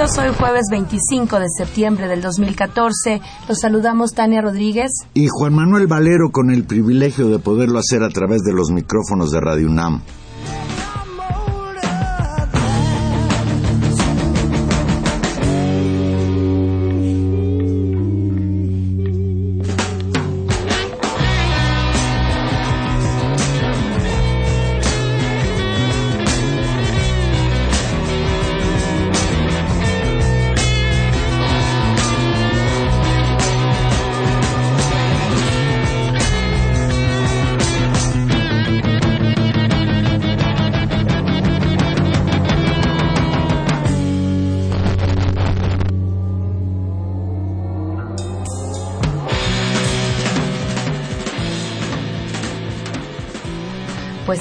Hoy jueves 25 de septiembre del 2014. Los saludamos Tania Rodríguez. Y Juan Manuel Valero con el privilegio de poderlo hacer a través de los micrófonos de Radio UNAM.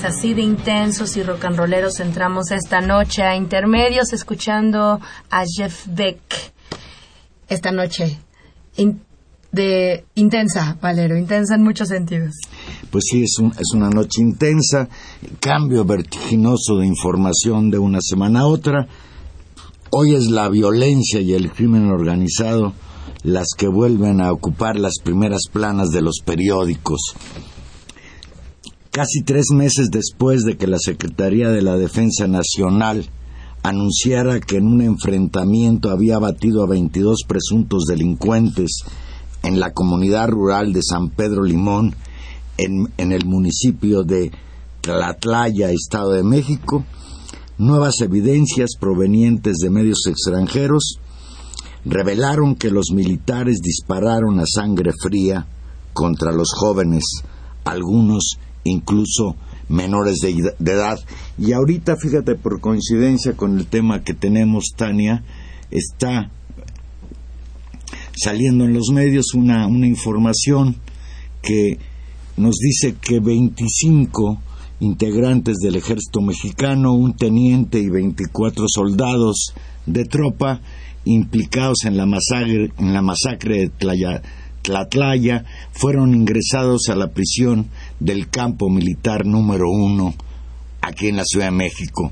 Así de intensos y rock and rolleros entramos esta noche a intermedios escuchando a Jeff Beck. Esta noche de intensa, Valero, intensa en muchos sentidos. Pues sí, es, es una noche intensa, cambio vertiginoso de información de una semana a otra. Hoy es la violencia y el crimen organizado las que vuelven a ocupar las primeras planas de los periódicos casi tres meses después de que la Secretaría de la Defensa Nacional anunciara que en un enfrentamiento había batido a 22 presuntos delincuentes en la comunidad rural de San Pedro Limón, en, en el municipio de Tlatlaya, Estado de México, nuevas evidencias provenientes de medios extranjeros revelaron que los militares dispararon a sangre fría contra los jóvenes, algunos incluso menores de, edad. Y ahorita, fíjate, por coincidencia con el tema que tenemos, Tania, está saliendo en los medios una, una información que nos dice que 25 integrantes del ejército mexicano, un teniente y 24 soldados de tropa implicados en la masacre, en la masacre de Tlaya, Tlatlaya fueron ingresados a la prisión del campo militar número uno aquí en la Ciudad de México.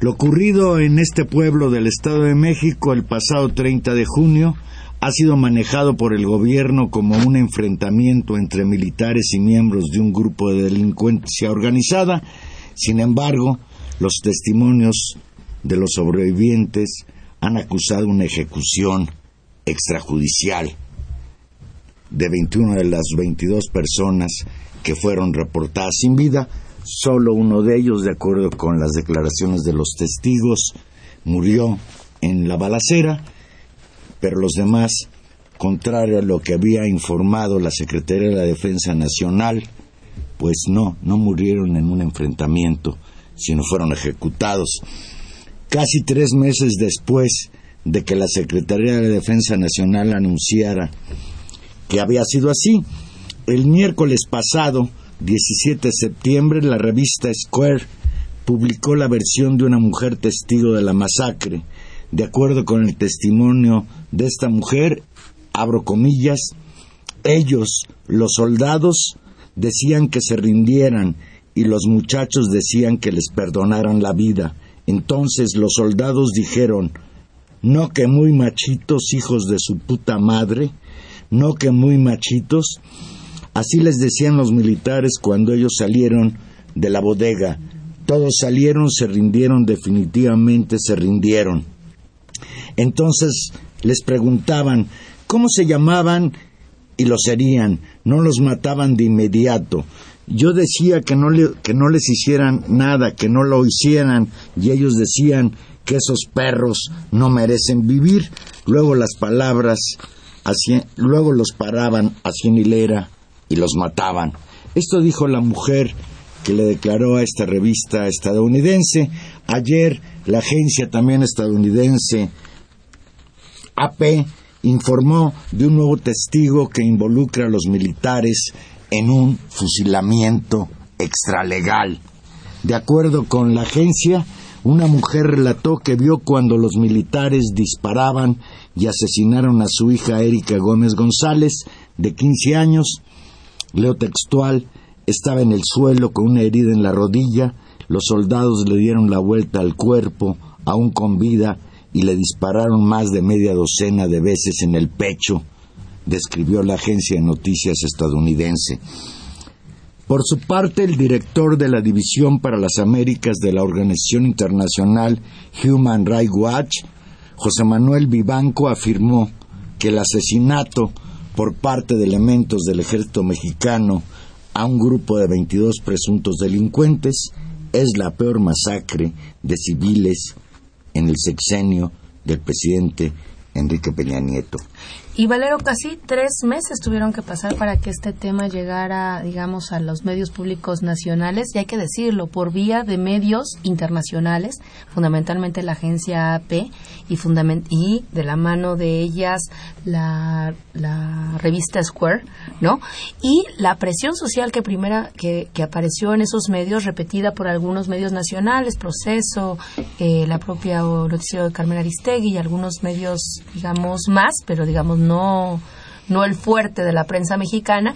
Lo ocurrido en este pueblo del Estado de México el pasado 30 de junio ha sido manejado por el gobierno como un enfrentamiento entre militares y miembros de un grupo de delincuencia organizada. Sin embargo, los testimonios de los sobrevivientes han acusado una ejecución extrajudicial de 21 de las 22 personas que fueron reportadas sin vida, solo uno de ellos, de acuerdo con las declaraciones de los testigos, murió en la balacera, pero los demás, contrario a lo que había informado la Secretaría de la Defensa Nacional, pues no, no murieron en un enfrentamiento, sino fueron ejecutados. Casi tres meses después de que la Secretaría de la Defensa Nacional anunciara que había sido así. El miércoles pasado, 17 de septiembre, la revista Square publicó la versión de una mujer testigo de la masacre. De acuerdo con el testimonio de esta mujer, abro comillas, ellos, los soldados, decían que se rindieran y los muchachos decían que les perdonaran la vida. Entonces los soldados dijeron, no que muy machitos, hijos de su puta madre, no que muy machitos. Así les decían los militares cuando ellos salieron de la bodega. Todos salieron, se rindieron, definitivamente se rindieron. Entonces les preguntaban cómo se llamaban y lo serían, no los mataban de inmediato. Yo decía que no, que no les hicieran nada, que no lo hicieran, y ellos decían que esos perros no merecen vivir. Luego las palabras, luego los paraban a cien hilera y los mataban. Esto dijo la mujer que le declaró a esta revista estadounidense. Ayer la agencia también estadounidense AP informó de un nuevo testigo que involucra a los militares en un fusilamiento extralegal. De acuerdo con la agencia, una mujer relató que vio cuando los militares disparaban y asesinaron a su hija Erika Gómez González, de 15 años. Leo textual, estaba en el suelo con una herida en la rodilla, los soldados le dieron la vuelta al cuerpo, aún con vida, y le dispararon más de media docena de veces en el pecho, describió la agencia de noticias estadounidense. Por su parte, el director de la División para las Américas de la Organización Internacional Human Rights Watch, José Manuel Vivanco, afirmó que el asesinato por parte de elementos del ejército mexicano a un grupo de 22 presuntos delincuentes es la peor masacre de civiles en el sexenio del presidente Enrique Peña Nieto. Y Valero, casi tres meses tuvieron que pasar para que este tema llegara, digamos, a los medios públicos nacionales, y hay que decirlo, por vía de medios internacionales, fundamentalmente la agencia AP y, y de la mano de ellas la, la, revista Square, ¿no? Y la presión social que primera que, que, apareció en esos medios, repetida por algunos medios nacionales, Proceso, eh, la propia noticiero de Carmen Aristegui y algunos medios, digamos, más, pero digamos no no el fuerte de la prensa mexicana,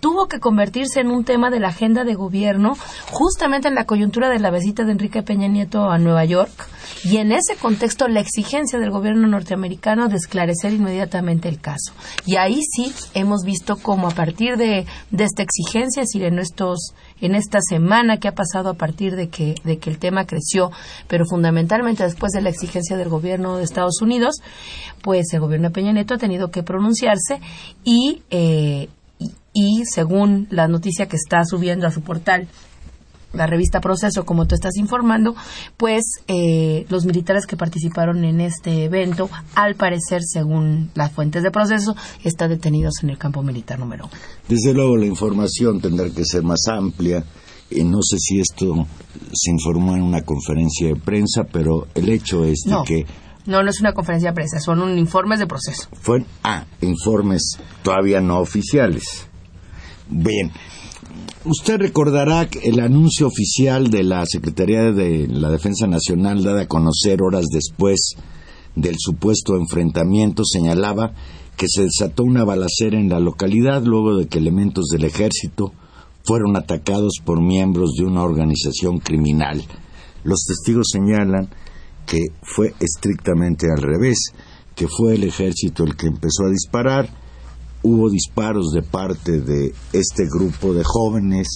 tuvo que convertirse en un tema de la agenda de gobierno justamente en la coyuntura de la visita de Enrique Peña Nieto a Nueva York y en ese contexto la exigencia del gobierno norteamericano de esclarecer inmediatamente el caso. Y ahí sí hemos visto cómo a partir de, de esta exigencia, es decir, en en esta semana que ha pasado a partir de que, de que el tema creció, pero fundamentalmente después de la exigencia del gobierno de Estados Unidos, pues el gobierno de Peña Nieto ha tenido que pronunciarse y, eh, y según la noticia que está subiendo a su portal la revista Proceso, como tú estás informando, pues eh, los militares que participaron en este evento, al parecer, según las fuentes de Proceso, están detenidos en el campo militar número uno. Desde luego la información tendrá que ser más amplia. Y no sé si esto se informó en una conferencia de prensa, pero el hecho es de que no, no es una conferencia de prensa, son un informes de proceso. Fue, ah, informes todavía no oficiales. Bien, Usted recordará el anuncio oficial de la Secretaría de la Defensa Nacional, dada a conocer horas después del supuesto enfrentamiento, señalaba que se desató una balacera en la localidad luego de que elementos del ejército fueron atacados por miembros de una organización criminal. Los testigos señalan que fue estrictamente al revés, que fue el ejército el que empezó a disparar hubo disparos de parte de este grupo de jóvenes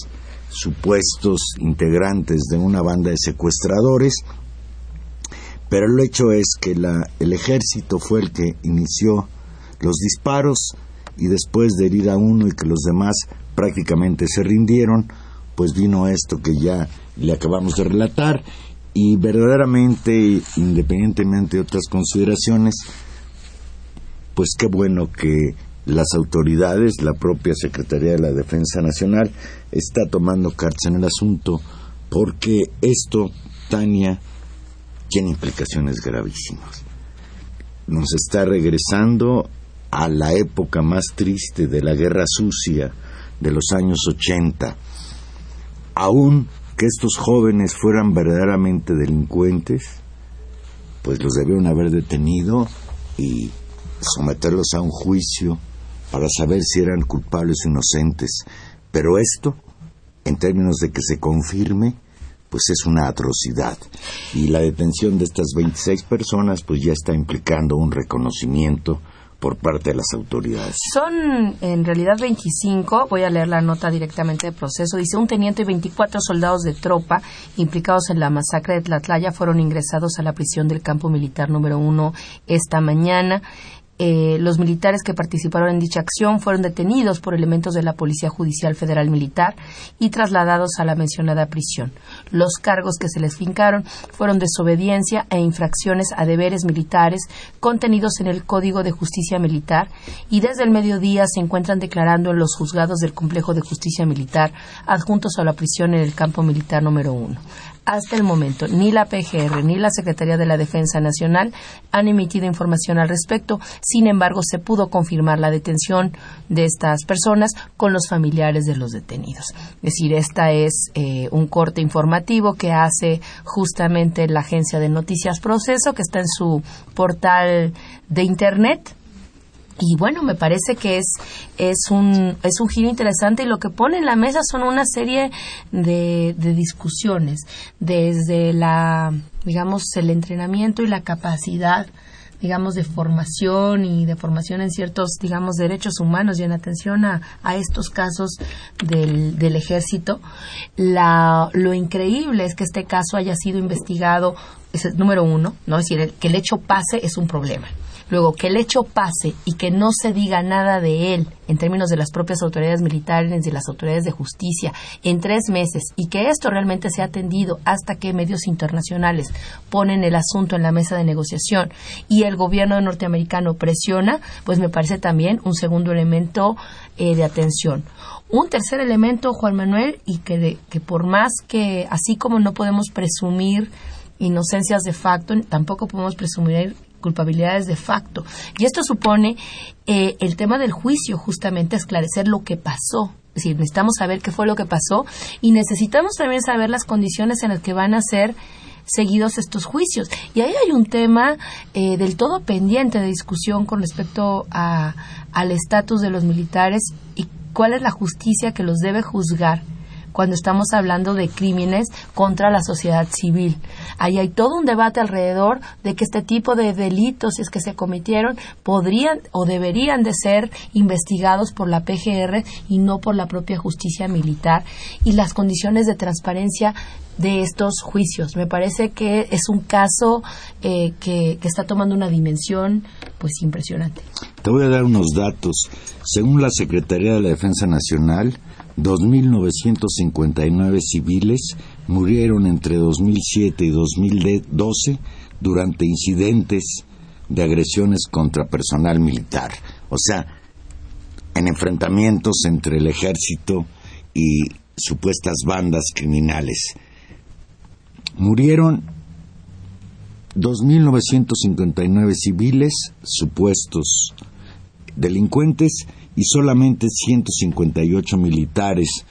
supuestos integrantes de una banda de secuestradores, pero el hecho es que el ejército fue el que inició los disparos y después de herir a uno y que los demás prácticamente se rindieron, pues vino esto que ya le acabamos de relatar y verdaderamente, independientemente de otras consideraciones, pues qué bueno que las autoridades, la propia Secretaría de la Defensa Nacional, está tomando cartas en el asunto porque esto, Tania, tiene implicaciones gravísimas. Nos está regresando a la época más triste de la guerra sucia de los años 80. Aún que estos jóvenes fueran verdaderamente delincuentes, pues los debieron haber detenido y someterlos a un juicio para saber si eran culpables o inocentes. Pero esto, en términos de que se confirme, pues es una atrocidad. Y la detención de estas 26 personas pues ya está implicando un reconocimiento por parte de las autoridades. Son en realidad 25, voy a leer la nota directamente del proceso, dice un teniente y 24 soldados de tropa implicados en la masacre de Tlatlaya fueron ingresados a la prisión del campo militar número uno esta mañana. Eh, los militares que participaron en dicha acción fueron detenidos por elementos de la Policía Judicial Federal Militar y trasladados a la mencionada prisión. Los cargos que se les fincaron fueron desobediencia e infracciones a deberes militares contenidos en el Código de Justicia Militar y desde el mediodía se encuentran declarando en los juzgados del Complejo de Justicia Militar adjuntos a la prisión en el campo militar número uno. Hasta el momento, ni la PGR ni la Secretaría de la Defensa Nacional han emitido información al respecto. Sin embargo, se pudo confirmar la detención de estas personas con los familiares de los detenidos. Es decir, esta es eh, un corte informativo que hace justamente la agencia de noticias Proceso, que está en su portal de Internet y bueno, me parece que es, es, un, es un giro interesante y lo que pone en la mesa son una serie de, de discusiones, desde la, digamos, el entrenamiento y la capacidad digamos, de formación y de formación en ciertos, digamos, derechos humanos y en atención a, a estos casos del, del ejército. La, lo increíble es que este caso haya sido investigado, es número uno, ¿no? Es decir, que el hecho pase es un problema. Luego, que el hecho pase y que no se diga nada de él en términos de las propias autoridades militares y las autoridades de justicia en tres meses y que esto realmente sea atendido hasta que medios internacionales ponen el asunto en la mesa de negociación y el gobierno norteamericano presiona, pues me parece también un segundo elemento eh, de atención. Un tercer elemento, Juan Manuel, y que, que por más que, así como no podemos presumir inocencias de facto, tampoco podemos presumir culpabilidades de facto. Y esto supone eh, el tema del juicio, justamente esclarecer lo que pasó. Es decir, necesitamos saber qué fue lo que pasó y necesitamos también saber las condiciones en las que van a ser seguidos estos juicios. Y ahí hay un tema eh, del todo pendiente de discusión con respecto a, al estatus de los militares y cuál es la justicia que los debe juzgar cuando estamos hablando de crímenes contra la sociedad civil. Ahí hay todo un debate alrededor de que este tipo de delitos, si es que se cometieron, podrían o deberían de ser investigados por la PGR y no por la propia justicia militar y las condiciones de transparencia de estos juicios. Me parece que es un caso eh, que, que, está tomando una dimensión pues impresionante. Te voy a dar unos datos. Según la Secretaría de la Defensa Nacional, 2.959 civiles murieron entre 2007 y 2012 durante incidentes de agresiones contra personal militar. O sea, en enfrentamientos entre el ejército y supuestas bandas criminales. Murieron 2.959 civiles, supuestos delincuentes, y solamente 158 militares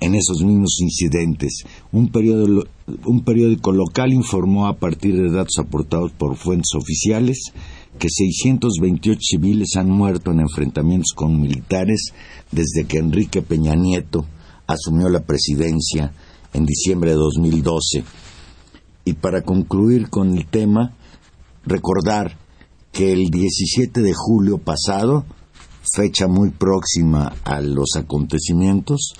en esos mismos incidentes. Un, periódico local informó a partir de datos aportados por fuentes oficiales que 628 civiles han muerto en enfrentamientos con militares desde que Enrique Peña Nieto asumió la presidencia en diciembre de 2012. Y para concluir con el tema, recordar que el 17 de julio pasado fecha muy próxima a los acontecimientos,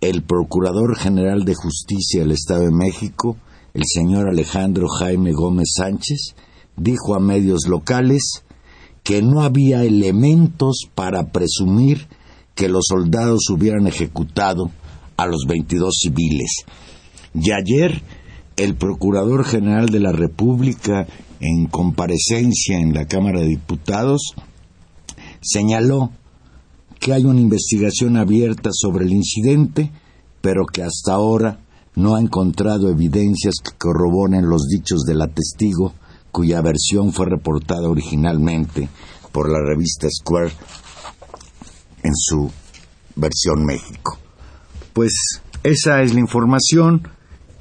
el Procurador General de Justicia del Estado de México, el señor Alejandro Jaime Gómez Sánchez, dijo a medios locales que no había elementos para presumir que los soldados hubieran ejecutado a los 22 civiles. Y ayer, el Procurador General de la República, en comparecencia en la Cámara de Diputados, señaló que hay una investigación abierta sobre el incidente, pero que hasta ahora no ha encontrado evidencias que corroboren los dichos de la testigo, cuya versión fue reportada originalmente por la revista Square en su versión México. Pues esa es la información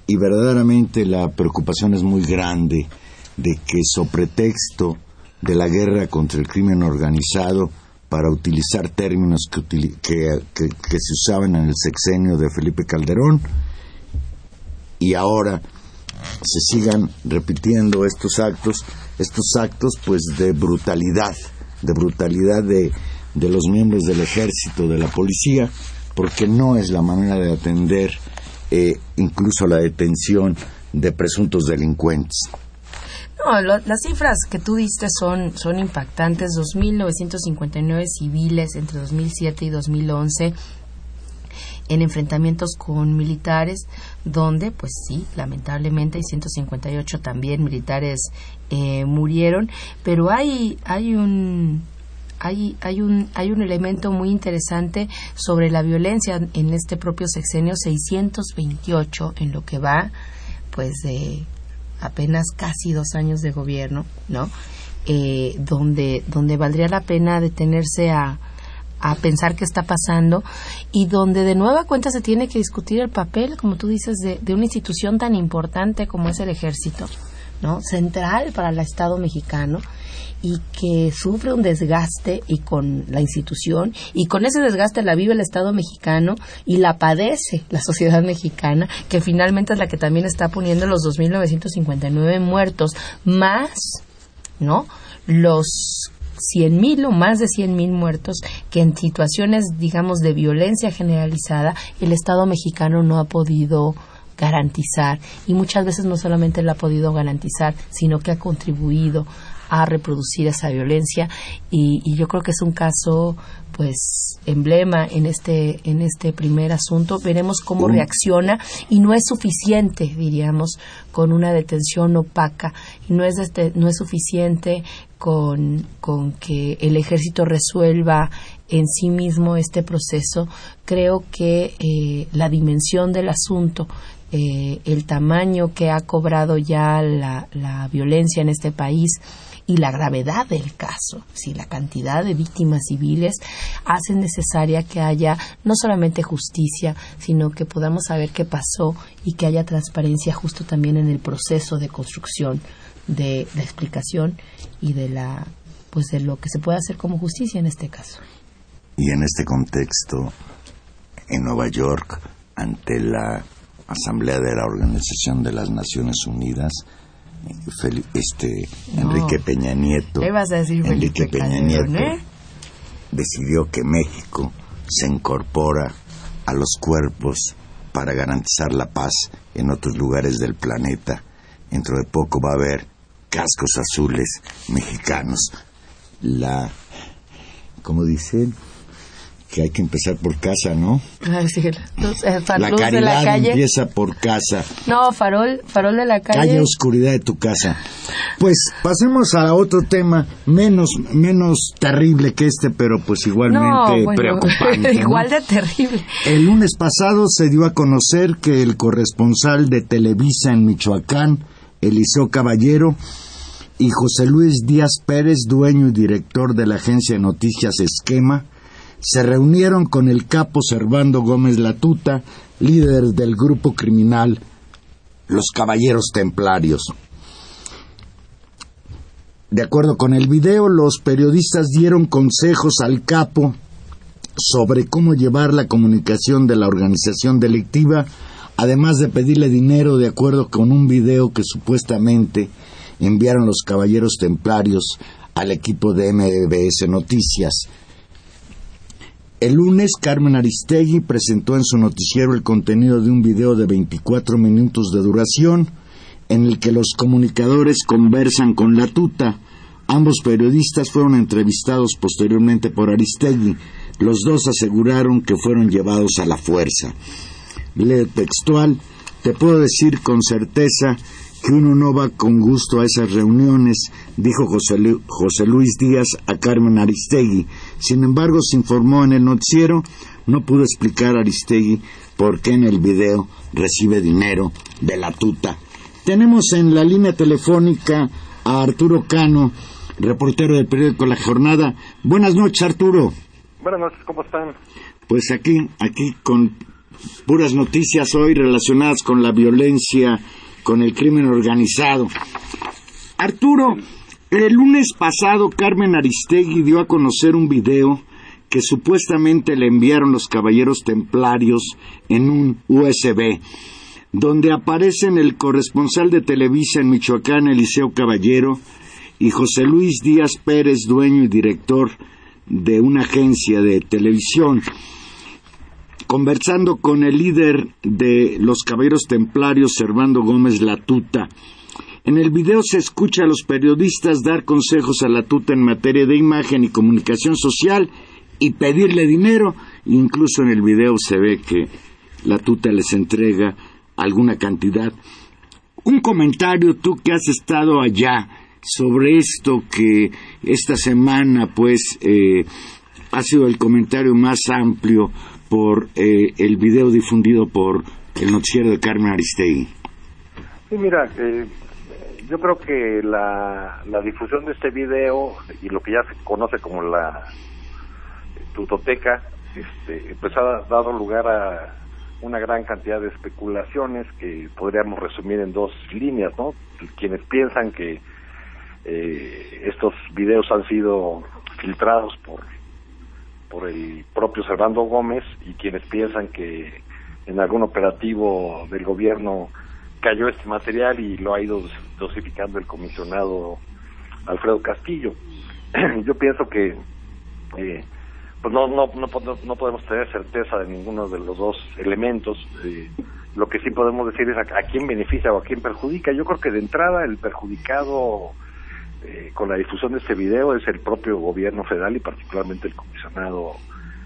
y verdaderamente la preocupación es muy grande de que, sobre pretexto de la guerra contra el crimen organizado para utilizar términos que, se usaban en el sexenio de Felipe Calderón y ahora se sigan repitiendo estos actos, estos actos pues de brutalidad, de brutalidad de, de los miembros del ejército, de la policía, porque no es la manera de atender eh, incluso la detención de presuntos delincuentes. No, las cifras que tú diste son, son impactantes. 2.959 civiles entre 2007 y 2011 en enfrentamientos con militares, donde, pues sí, lamentablemente hay 158 también militares eh, murieron, pero hay, hay un hay, hay, un, hay un elemento muy interesante sobre la violencia en este propio sexenio, 628 en lo que va, pues, de apenas casi dos años de gobierno, ¿no? Eh, donde, donde valdría la pena detenerse a, a pensar qué está pasando y donde de nueva cuenta se tiene que discutir el papel, como tú dices, de, de una institución tan importante como es el ejército, ¿no? Central para el Estado mexicano y que sufre un desgaste y con la institución y con ese desgaste la vive el Estado mexicano y la padece la sociedad mexicana que finalmente es la que también está poniendo los 2.959 muertos más no los 100.000 o más de 100.000 muertos que en situaciones digamos de violencia generalizada el Estado mexicano no ha podido garantizar. Y muchas veces no solamente lo ha podido garantizar sino que ha contribuido a reproducir esa violencia. Y, yo creo que es un caso pues emblema en este en este primer asunto. Veremos cómo reacciona. Y no es suficiente diríamos con una detención opaca. Y no es este, no es suficiente con, con que el ejército resuelva en sí mismo este proceso. Creo que eh, la dimensión del asunto eh, el tamaño que ha cobrado ya la, la violencia en este país y la gravedad del caso, si la cantidad de víctimas civiles hace necesaria que haya no solamente justicia, sino que podamos saber qué pasó y que haya transparencia justo también en el proceso de construcción de la explicación y de la pues de lo que se puede hacer como justicia en este caso. Y en este contexto, en Nueva York, ante la Asamblea de la Organización de las Naciones Unidas, este Enrique Peña Nieto, Enrique Peña Nieto ¿eh? decidió que México se incorpora a los cuerpos para garantizar la paz en otros lugares del planeta. Dentro de poco va a haber cascos azules mexicanos. La, como dicen, que hay que empezar por casa, ¿no? Ah, eh, la caridad de la calle. empieza por casa. No, farol, farol de la calle. Calle oscuridad de tu casa. Pues pasemos a otro tema menos menos terrible que este, pero pues igualmente preocupante. Igual de terrible. El lunes pasado se dio a conocer que el corresponsal de Televisa en Michoacán, Eliseo Caballero, y José Luis Díaz Pérez, dueño y director de la agencia de noticias Esquema, se reunieron con el capo Servando Gómez Latuta, líder del grupo criminal Los Caballeros Templarios. De acuerdo con el video, los periodistas dieron consejos al capo sobre cómo llevar la comunicación de la organización delictiva, además de pedirle dinero de acuerdo con un video que supuestamente enviaron los Caballeros Templarios al equipo de MBS Noticias. El lunes, Carmen Aristegui presentó en su noticiero el contenido de un video de 24 minutos de duración en el que los comunicadores conversan con la tuta. Ambos periodistas fueron entrevistados posteriormente por Aristegui. Los dos aseguraron que fueron llevados a la fuerza. Leo textual, te puedo decir con certeza que uno no va con gusto a esas reuniones, dijo José, Luis Díaz a Carmen Aristegui. Sin embargo, se informó en el noticiero, no pudo explicar a Aristegui por qué en el video recibe dinero de la tuta. Tenemos en la línea telefónica a Arturo Cano, reportero del periódico La Jornada. Buenas noches, Arturo. Buenas noches, ¿cómo están? Pues aquí, aquí con puras noticias hoy relacionadas con la violencia con el crimen organizado. Arturo, el lunes pasado Carmen Aristegui dio a conocer un video que supuestamente le enviaron los caballeros templarios en un USB. donde aparecen el corresponsal de Televisa en Michoacán, Eliseo Caballero, y José Luis Díaz Pérez, dueño y director de una agencia de televisión, conversando con el líder de los Caballeros Templarios, Servando Gómez Latuta. En el video se escucha a los periodistas dar consejos a Latuta en materia de imagen y comunicación social y pedirle dinero. Incluso en el video se ve que Latuta les entrega alguna cantidad. Un comentario, tú que has estado allá, sobre esto que esta semana pues eh, ha sido el comentario más amplio por eh, el video difundido por el noticiero de Carmen Aristegui. Sí, mira, eh, yo creo que la, la difusión de este video y lo que ya se conoce como la tutoteca, este, pues ha dado lugar a una gran cantidad de especulaciones que podríamos resumir en dos líneas, ¿no? Quienes piensan que eh, estos videos han sido filtrados por por el propio Servando Gómez y quienes piensan que en algún operativo del gobierno cayó este material y lo ha ido dosificando el comisionado Alfredo Castillo. Yo pienso que eh, pues no, no, no, no, podemos tener certeza de ninguno de los dos elementos. Eh, lo que sí podemos decir es a, quién beneficia o a quién perjudica. Yo creo que de entrada el perjudicado eh, con la difusión de este video es el propio gobierno federal y particularmente el comisionado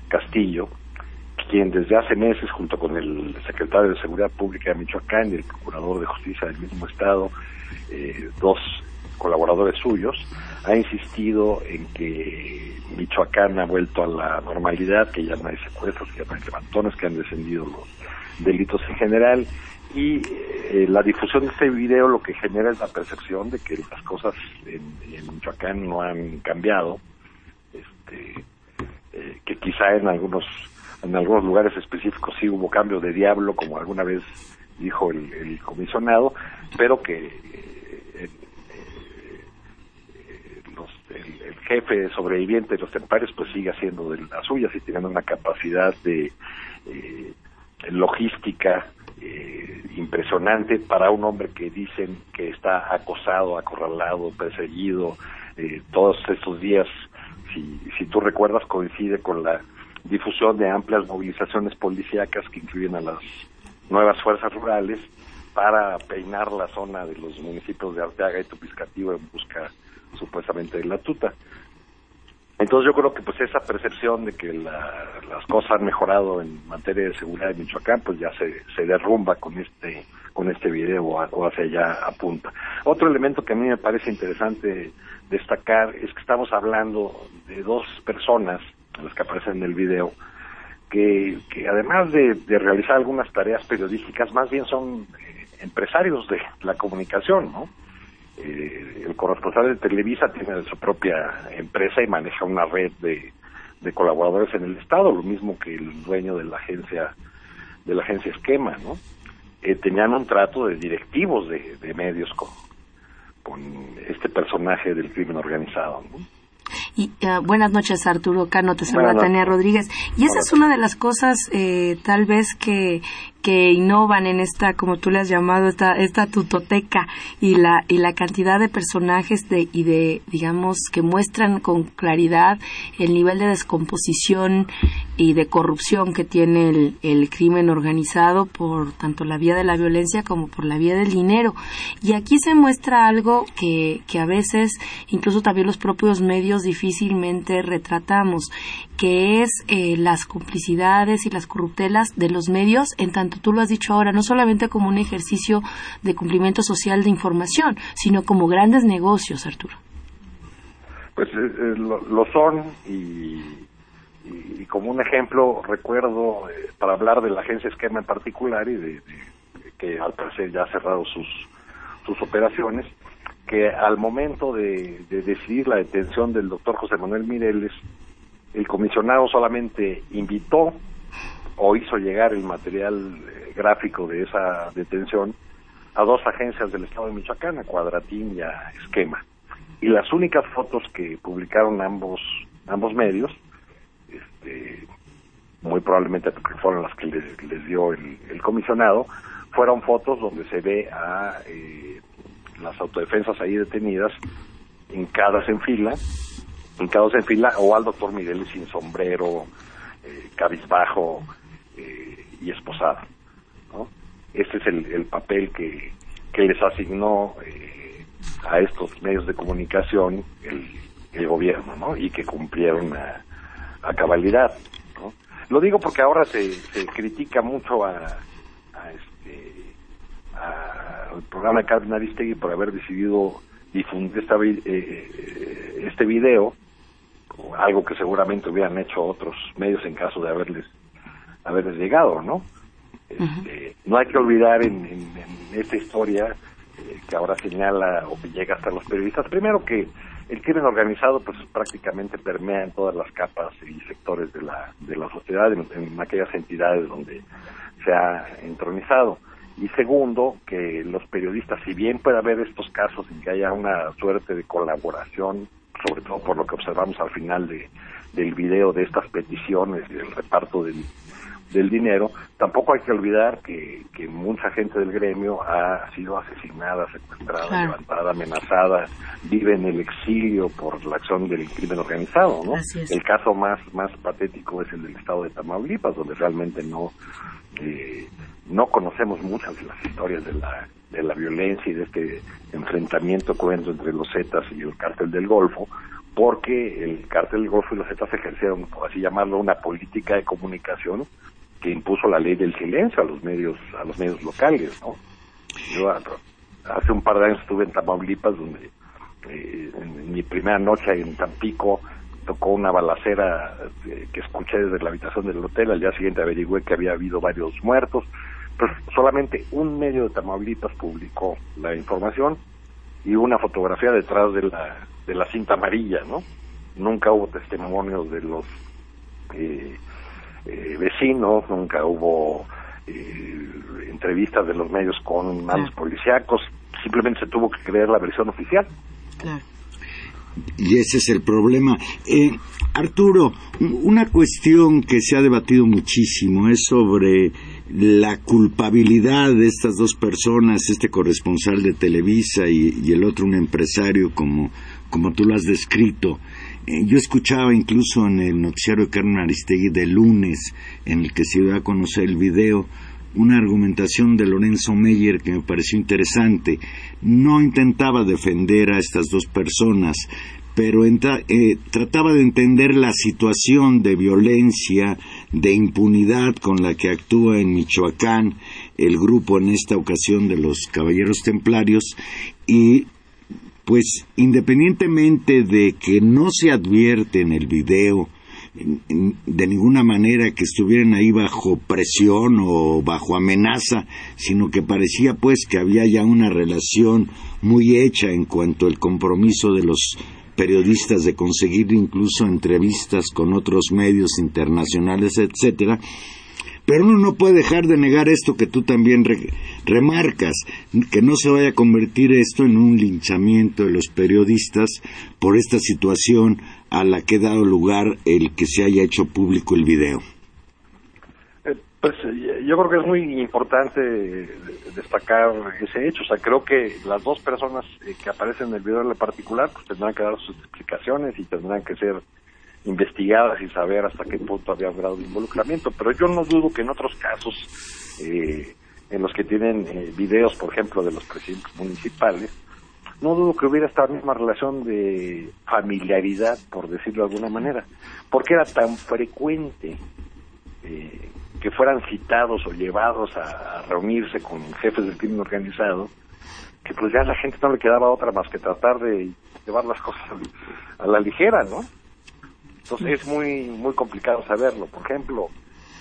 Castillo, quien desde hace meses, junto con el secretario de Seguridad Pública de Michoacán y el procurador de justicia del mismo estado, eh, dos colaboradores suyos, ha insistido en que Michoacán ha vuelto a la normalidad, que ya no hay secuestros, que ya no hay levantones, que han descendido los delitos en general. Y eh, la difusión de este video lo que genera es la percepción de que las cosas en, Michoacán no han cambiado, este, eh, que quizá en algunos en algunos lugares específicos sí hubo cambio de diablo, como alguna vez dijo el, comisionado, pero que eh, el, jefe sobreviviente de los templarios pues sigue haciendo de las suyas y teniendo una capacidad de logística eh, impresionante para un hombre que dicen que está acosado, acorralado, perseguido eh, todos estos días. Si, si tú recuerdas, coincide con la difusión de amplias movilizaciones policíacas que incluyen a las nuevas fuerzas rurales para peinar la zona de los municipios de Arteaga y Tupiscativo en busca supuestamente de la tuta. Entonces yo creo que pues esa percepción de que las cosas han mejorado en materia de seguridad en Michoacán pues ya se, se derrumba con este con este video o hacia allá apunta. Otro elemento que a mí me parece interesante destacar es que estamos hablando de dos personas, las que aparecen en el video, que, además de, realizar algunas tareas periodísticas, más bien son eh, empresarios de la comunicación, ¿no? Eh, el corresponsal de Televisa tiene su propia empresa y maneja una red de, colaboradores en el estado, lo mismo que el dueño de la agencia de la agencia Esquema, ¿no? Eh, tenían un trato de directivos de, medios con, con este personaje del crimen organizado. Y, uh, buenas noches, Arturo Cano, te saluda Tania Rodríguez. Y esa es una de las cosas, eh, tal vez, que, que innovan en esta, como tú le has llamado, esta, esta tutoteca y la, y la cantidad de personajes de, y de, digamos, que muestran con claridad el nivel de descomposición y de corrupción que tiene el, el crimen organizado por tanto la vía de la violencia como por la vía del dinero. Y aquí se muestra algo que, que a veces, incluso también los propios medios difícilmente retratamos, que es eh, las complicidades y las corruptelas de los medios en tanto tú lo has dicho ahora, no solamente como un ejercicio de cumplimiento social de información, sino como grandes negocios, Arturo. Pues eh, eh, lo, son y, como un ejemplo recuerdo eh, para hablar de la agencia Esquema en particular y de, que al parecer ya ha cerrado sus, sus operaciones, que al momento de decidir la detención del doctor José Manuel Mireles, el comisionado solamente invitó o hizo llegar el material eh, gráfico de esa detención a dos agencias del Estado de Michoacán, a Cuadratín y a Esquema. Y las únicas fotos que publicaron ambos ambos medios, este, muy probablemente porque fueron las que les, dio el, comisionado, fueron fotos donde se ve a eh, las autodefensas ahí detenidas, hincadas en fila, hincados en fila, o al doctor Miguel sin sombrero, eh, cabizbajo eh, y esposado. ¿no? Este es el, papel que, que les asignó eh, a estos medios de comunicación el, el gobierno, ¿no? Y que cumplieron a, a cabalidad, ¿no? Lo digo porque ahora se, se critica mucho a, a este al programa de Carmen Aristegui por haber decidido difundir esta, eh, eh, este video, algo que seguramente hubieran hecho otros medios en caso de haberles haberles llegado, ¿no? Este, no hay que olvidar en, en, esta historia eh, que ahora señala o que llega hasta los periodistas, primero que el crimen organizado pues prácticamente permea en todas las capas y sectores de la, de la sociedad, en aquellas entidades donde se ha entronizado y segundo, que los periodistas, si bien puede haber estos casos en que haya una suerte de colaboración, sobre todo por lo que observamos al final de, del video de estas peticiones, del reparto del, del dinero, tampoco hay que olvidar que, que mucha gente del gremio ha sido asesinada, secuestrada, levantada, amenazada, vive en el exilio por la acción del crimen organizado, ¿no? El caso más, más patético es el del estado de Tamaulipas, donde realmente no, eh, no conocemos muchas de las historias de la, de la violencia y de este enfrentamiento cruento entre los Zetas y el cártel del Golfo, porque el cártel del Golfo y los Zetas ejercieron, por así llamarlo, una política de comunicación que impuso la ley del silencio a los medios, a los medios locales, ¿no? Yo hace un par de años estuve en Tamaulipas, donde eh, en mi primera noche en Tampico tocó una balacera eh, que escuché desde la habitación del hotel, al día siguiente averigüé que había habido varios muertos, pues solamente un medio de Tamaulipas publicó la información y una fotografía detrás de la, de la cinta amarilla, ¿no? Nunca hubo testimonios de los eh, eh, vecinos, nunca hubo eh, entrevistas de los medios con malos policíacos, simplemente se tuvo que creer la versión oficial. Claro. Y ese es el problema. Eh, Arturo, una cuestión que se ha debatido muchísimo es sobre la culpabilidad de estas dos personas, este corresponsal de Televisa y, el otro un empresario como, como tú lo has descrito. Eh, yo escuchaba incluso en el noticiario de Carmen Aristegui de lunes, en el que se dio a conocer el video, una argumentación de Lorenzo Meyer que me pareció interesante. No intentaba defender a estas dos personas, pero eh, trataba de entender la situación de violencia, de impunidad con la que actúa en Michoacán el grupo en esta ocasión de los Caballeros Templarios y pues independientemente de que no se advierte en el video de ninguna manera que estuvieran ahí bajo presión o bajo amenaza, sino que parecía pues que había ya una relación muy hecha en cuanto al compromiso de los periodistas de conseguir incluso entrevistas con otros medios internacionales, etcétera. Pero uno no puede dejar de negar esto que tú también remarcas, que no se vaya a convertir esto en un linchamiento de los periodistas por esta situación a la que ha dado lugar el que se haya hecho público el video? Eh, pues eh, yo creo que es muy importante destacar ese hecho. O sea, creo que las dos personas eh, que aparecen en el video en particular pues tendrán que dar sus explicaciones y tendrán que ser investigadas y saber hasta qué punto había un grado de involucramiento. Pero yo no dudo que en otros casos, en los que tienen videos, por ejemplo, de los presidentes municipales, no dudo que hubiera esta misma relación de familiaridad, por decirlo de alguna manera, porque era tan frecuente eh, que fueran citados o llevados a, reunirse con jefes del crimen organizado, que pues ya a la gente no le quedaba otra más que tratar de llevar las cosas a la ligera, ¿no? Entonces es muy muy complicado saberlo. Por ejemplo,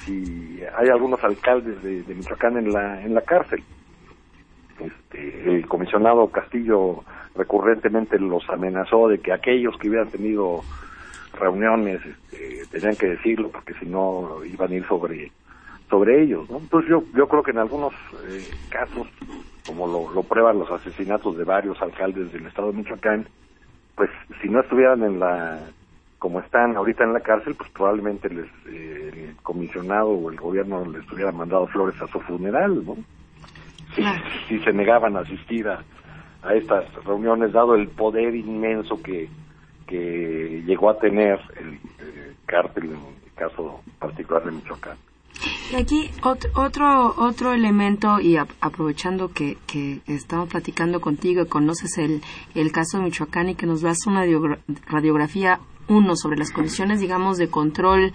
si hay algunos alcaldes de, Michoacán en la en la cárcel, este, el comisionado Castillo recurrentemente los amenazó de que aquellos que hubieran tenido reuniones este, tenían que decirlo porque si no iban a ir sobre sobre ellos ¿no? entonces yo yo creo que en algunos eh, casos como lo, lo prueban los asesinatos de varios alcaldes del estado de Michoacán pues si no estuvieran en la como están ahorita en la cárcel pues probablemente les eh, el comisionado o el gobierno les hubiera mandado flores a su funeral no si, se negaban a asistir a, estas reuniones, dado el poder inmenso que, que llegó a tener el, el cártel en el caso particular de Michoacán. Y aquí otro, otro elemento, y aprovechando que, que, estamos platicando contigo y conoces el, el caso de Michoacán y que nos das una radiografía, uno, sobre las condiciones, digamos, de control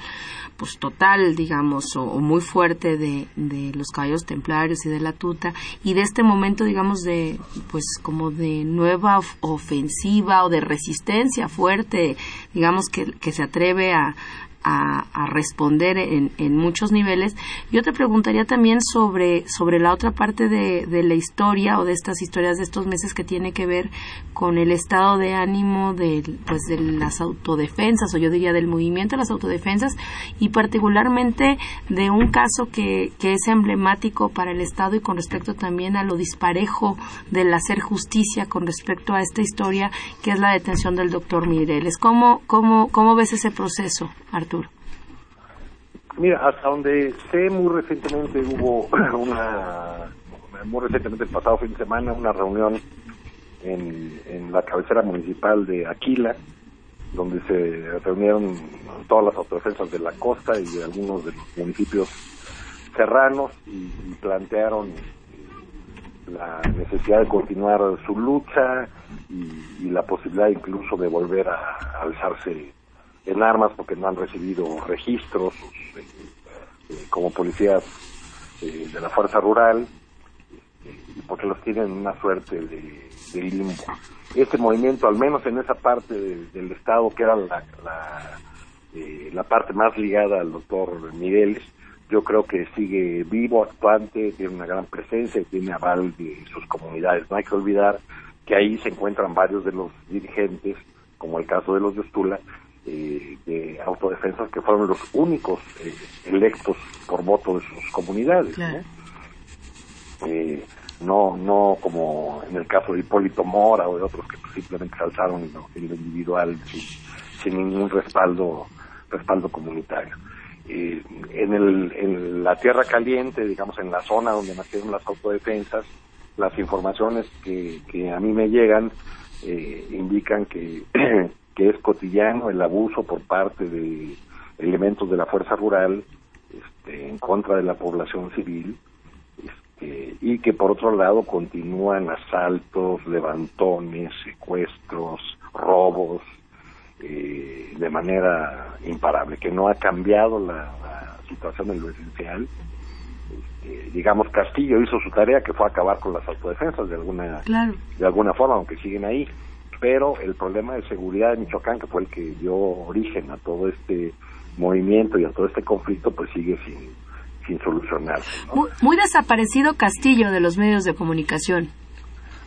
pues total, digamos, o, muy fuerte de, de, los caballos templarios y de la tuta, y de este momento, digamos, de, pues como de nueva ofensiva o de resistencia fuerte, digamos, que, que se atreve a, a, responder en, en, muchos niveles. Yo te preguntaría también sobre, sobre la otra parte de, la historia o de estas historias de estos meses que tiene que ver con el estado de ánimo de, pues, de las autodefensas o yo diría del movimiento de las autodefensas y particularmente de un caso que, que es emblemático para el Estado y con respecto también a lo disparejo del hacer justicia con respecto a esta historia que es la detención del doctor Mireles. ¿Cómo, cómo, cómo ves ese proceso, Arturo? Mira, hasta donde sé, muy recientemente hubo una, muy recientemente el pasado fin de semana, una reunión en, la cabecera municipal de Aquila, donde se reunieron todas las autodefensas de la costa y de algunos de los municipios serranos y, plantearon la necesidad de continuar su lucha y, la posibilidad incluso de volver a alzarse en armas porque no han recibido registros eh, eh, como policías eh, de la fuerza rural y porque los tienen en una suerte de, limbo. Este movimiento, al menos en esa parte del Estado que era la, la, parte más ligada al doctor Miguel, yo creo que sigue vivo, actuante, tiene una gran presencia y tiene aval de sus comunidades. No hay que olvidar que ahí se encuentran varios de los dirigentes, como el caso de los de Ostula, eh, de autodefensas que fueron los únicos eh, electos por voto de sus comunidades. Eh, ¿no? no como en el caso de Hipólito Mora o de otros que simplemente se alzaron en lo individual sin, ningún respaldo respaldo comunitario. Eh, en, el, en la tierra caliente, digamos en la zona donde nacieron las autodefensas, las informaciones que, que a mí me llegan eh, indican que que es cotidiano el abuso por parte de elementos de la fuerza rural este, en contra de la población civil este, y que por otro lado continúan asaltos, levantones, secuestros, robos eh, de manera imparable, que no ha cambiado la, situación en lo esencial. Este, digamos, Castillo hizo su tarea que fue acabar con las autodefensas de alguna, de alguna forma, aunque siguen ahí pero el problema de seguridad de Michoacán, que fue el que dio origen a todo este movimiento y a todo este conflicto, pues sigue sin, sin solucionarse. Muy, desaparecido Castillo de los medios de comunicación.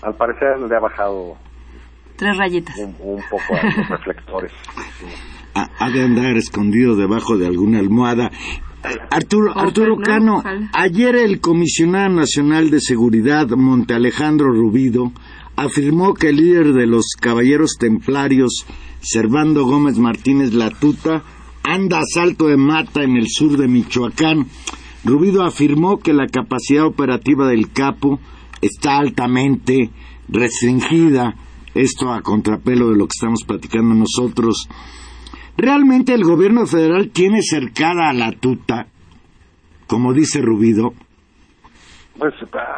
Al parecer le ha bajado tres rayitas. Un, poco a los reflectores. Ha de andar escondido debajo de alguna almohada. Arturo, Arturo Cano, ayer el comisionado nacional de seguridad Monte Alejandro Rubido afirmó que el líder de los caballeros templarios, Servando Gómez Martínez Latuta, anda a salto de mata en el sur de Michoacán. Rubido afirmó que la capacidad operativa del capo está altamente restringida, esto a contrapelo de lo que estamos platicando nosotros. ¿Realmente el gobierno federal tiene cercada a la tuta? Como dice Rubido, pues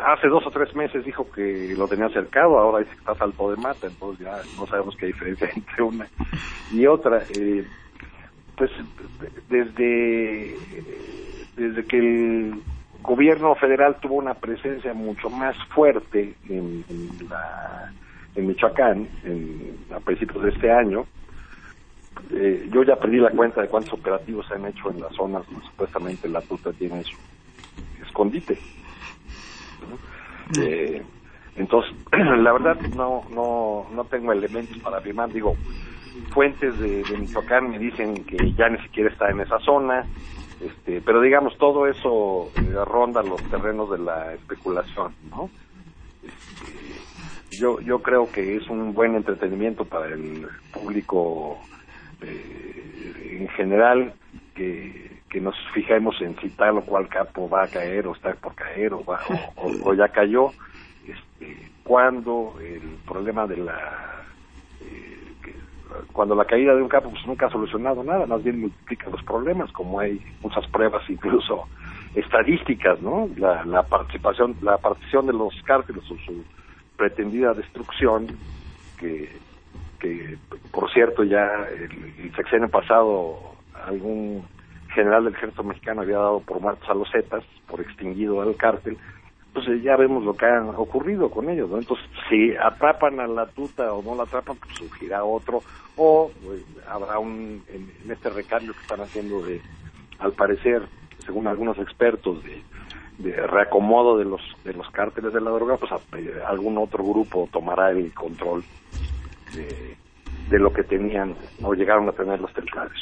hace dos o tres meses dijo que lo tenía cercado, ahora dice que está salto de mata, entonces ya no sabemos qué diferencia entre una y otra. Eh, pues desde, desde que el gobierno federal tuvo una presencia mucho más fuerte en, la, en Michoacán a principios de este año, eh, yo ya perdí la cuenta de cuántos operativos se han hecho en las zonas supuestamente la tuta tiene su escondite. Eh, entonces, la verdad no, no, no tengo elementos para afirmar. Digo, fuentes de, de, Michoacán me dicen que ya ni siquiera está en esa zona, este, pero digamos, todo eso eh, ronda los terrenos de la especulación, ¿no? Este, yo, yo creo que es un buen entretenimiento para el público eh, en general que que nos fijemos en si tal o cual capo va a caer o está por caer o, va, o, ya cayó, este, cuando el problema de la eh, cuando la caída de un capo pues nunca ha solucionado nada, más bien multiplica los problemas, como hay muchas pruebas incluso estadísticas, ¿no? La, la participación, la partición de los cárteles o su pretendida destrucción, que, que por cierto ya el, el sexenio pasado algún general del ejército mexicano había dado por muertos a los Zetas, por extinguido al cártel, pues eh, ya vemos lo que ha ocurrido con ellos, ¿no? Entonces, si atrapan a la tuta o no la atrapan, pues surgirá otro, o pues, habrá un, en, este recambio que están haciendo de, al parecer, según algunos expertos, de, de reacomodo de los de los cárteles de la droga, pues eh, algún otro grupo tomará el control de, lo que tenían o llegaron a tener los templarios.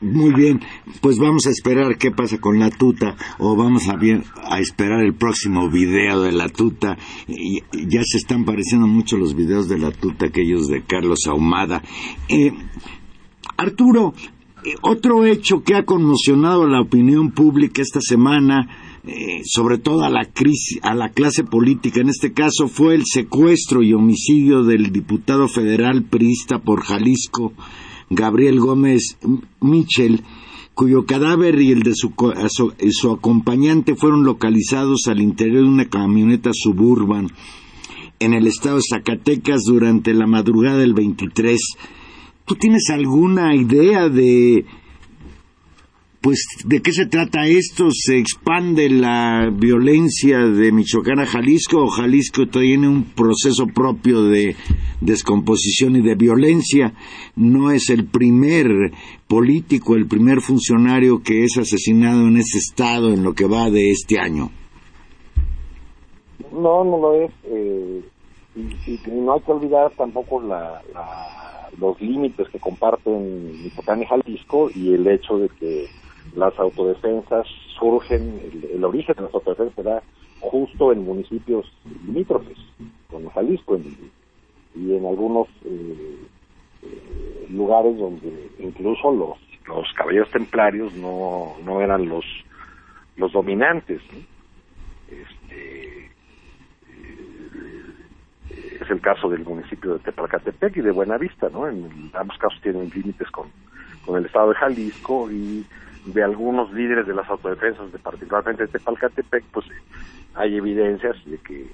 Muy bien, pues vamos a esperar qué pasa con la tuta o vamos a, bien, a esperar el próximo video de la tuta. Y, ya se están pareciendo mucho los videos de la tuta, aquellos de Carlos Ahumada. Eh, Arturo, eh, otro hecho que ha conmocionado la opinión pública esta semana, eh, sobre todo a la, crisis, a la clase política en este caso, fue el secuestro y homicidio del diputado federal priista por Jalisco, Gabriel Gómez Michel, cuyo cadáver y el de su, su, acompañante fueron localizados al interior de una camioneta suburban en el estado de Zacatecas durante la madrugada del 23. ¿Tú tienes alguna idea de pues de qué se trata esto, se expande la violencia de Michoacán a Jalisco o Jalisco tiene un proceso propio de descomposición y de violencia, no es el primer político, el primer funcionario que es asesinado en ese estado en lo que va de este año. No, no lo es. Eh, y, no hay que olvidar tampoco la, los límites que comparten Michoacán y Jalisco y el hecho de que las autodefensas surgen, el, origen de las autodefensas da justo en municipios limítrofes, como Jalisco, y en algunos eh, lugares donde incluso los, los caballeros templarios no, no eran los, los dominantes. Este, eh, es el caso del municipio de Tepalcatepec y de Buenavista, ¿no? En ambos casos tienen límites con, con el estado de Jalisco y de algunos líderes de las autodefensas, de particularmente de Tepalcatepec, pues hay evidencias de que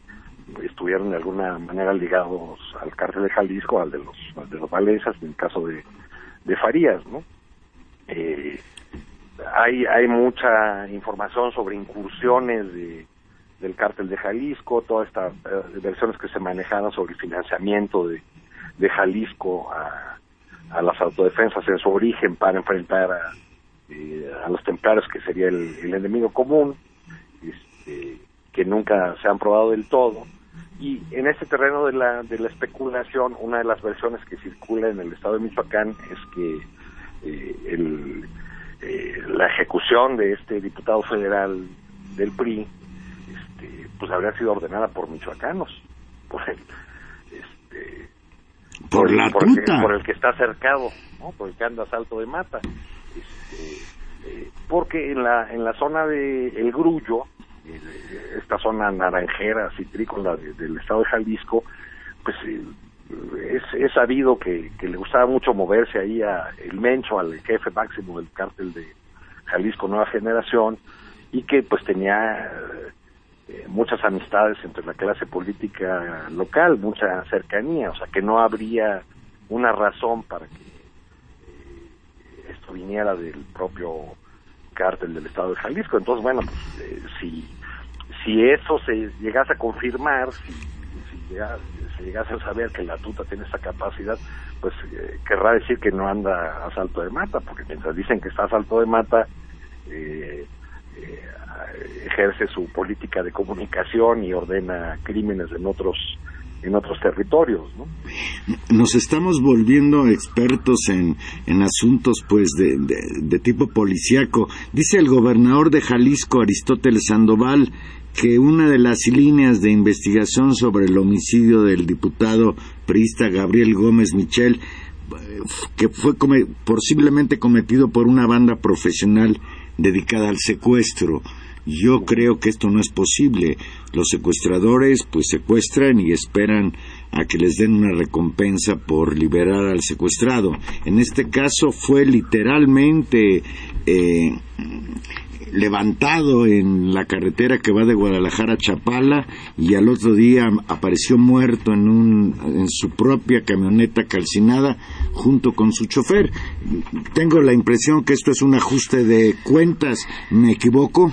estuvieron de alguna manera ligados al cárcel de Jalisco, al de los, de los Valesas, en el caso de, de Farías, ¿no? Eh, hay, hay mucha información sobre incursiones de, del cártel de Jalisco, todas estas eh, versiones que se manejaban sobre el financiamiento de, de Jalisco a, a las autodefensas en su origen para enfrentar a, eh, a los templarios, que sería el, enemigo común, este, que nunca se han probado del todo. Y en este terreno de la, de la especulación, una de las versiones que circula en el estado de Michoacán es que eh, el, eh, la ejecución de este diputado federal del PRI este, pues habría sido ordenada por michoacanos, por el, este, por, la por, el, por el que está cercado, ¿no? por el que anda a salto de mata. Eh, porque en la en la zona de El Grullo, eh, esta zona naranjera, citrícola del estado de Jalisco, pues eh, es, sabido que, le gustaba mucho moverse ahí a el Mencho, al jefe máximo del cártel de Jalisco Nueva Generación, y que pues tenía muchas amistades entre la clase política local, mucha cercanía, o sea que no habría una razón para que viniera del propio cártel del estado de Jalisco. Entonces, bueno, pues, eh, si, si eso se llegase a confirmar, si, si se llegase a saber que la tuta tiene esa capacidad, pues eh, querrá decir que no anda a salto de mata, porque mientras dicen que está a salto de mata, eh, ejerce su política de comunicación y ordena crímenes en otros en otros territorios. ¿no? Nos estamos volviendo expertos en, en asuntos pues de, de, tipo policíaco. Dice el gobernador de Jalisco, Aristóteles Sandoval, que una de las líneas de investigación sobre el homicidio del diputado priista Gabriel Gómez Michel que fue posiblemente cometido por una banda profesional dedicada al secuestro. Yo creo que esto no es posible. Los secuestradores pues secuestran y esperan a que les den una recompensa por liberar al secuestrado. En este caso fue literalmente eh, levantado en la carretera que va de Guadalajara a Chapala y al otro día apareció muerto en, un, en su propia camioneta calcinada junto con su chofer. Tengo la impresión que esto es un ajuste de cuentas. ¿Me equivoco?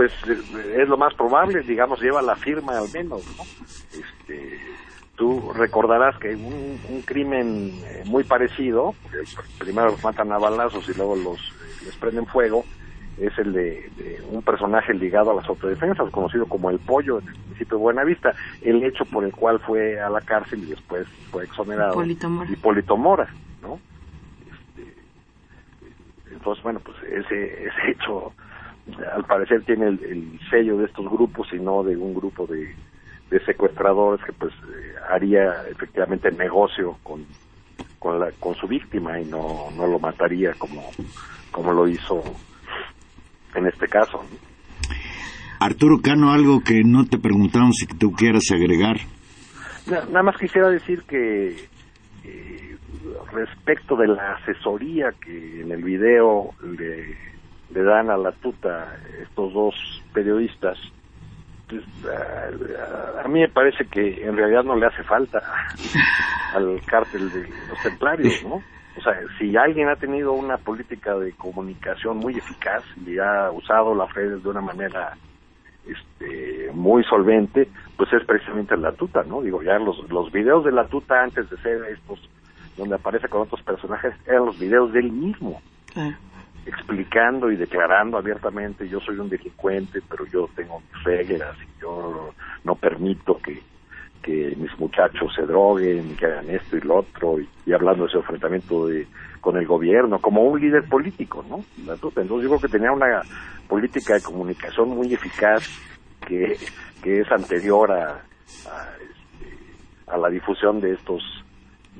Pues es lo más probable, digamos, lleva la firma al menos, ¿no? Este, tú recordarás que un, un crimen eh, muy parecido, primero los matan a balazos y luego los les prenden fuego, es el de, un personaje ligado a las autodefensas, conocido como el pollo en el municipio de Buenavista, el hecho por el cual fue a la cárcel y después fue exonerado. Hipólito Mora. ¿no? Este, entonces, bueno, pues ese, ese hecho al parecer tiene el, sello de estos grupos y no de un grupo de, de secuestradores que pues eh, haría efectivamente negocio con con, la, con su víctima y no, no lo mataría como, como lo hizo en este caso. Arturo Cano, algo que no te preguntamos si tú quieras agregar. Nada más quisiera decir que eh, respecto de la asesoría que en el video le, le dan a la tuta estos dos periodistas, pues, a, a, mí me parece que en realidad no le hace falta al cártel de los templarios, ¿no? O sea, si alguien ha tenido una política de comunicación muy eficaz y ha usado las redes de una manera este, muy solvente, pues es precisamente la tuta, ¿no? Digo, ya los, los videos de la tuta antes de ser estos, donde aparece con otros personajes, eran los videos de él mismo. Explicando y declarando abiertamente yo soy un delincuente pero yo tengo mis reglas y yo no permito que que mis muchachos se droguen, que hagan esto y lo otro, y, hablando de ese enfrentamiento de, con el gobierno, como un líder político, ¿no? Entonces yo que tenía una política de comunicación muy eficaz que, que es anterior a, a, este, la difusión de estos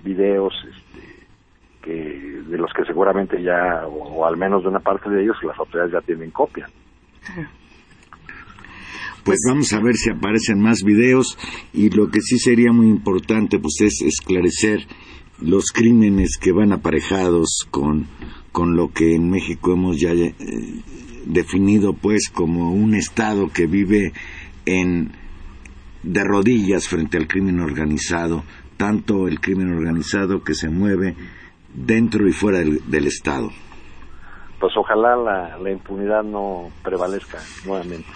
videos este, que de los que seguramente ya, o, al menos de una parte de ellos, las autoridades ya tienen copia. Pues vamos a ver si aparecen más videos y lo que sí sería muy importante pues es esclarecer los crímenes que van aparejados con, con lo que en México hemos ya eh, definido pues como un estado que vive en de rodillas frente al crimen organizado, tanto el crimen organizado que se mueve dentro y fuera del, del Estado. Pues ojalá la, la impunidad no prevalezca nuevamente.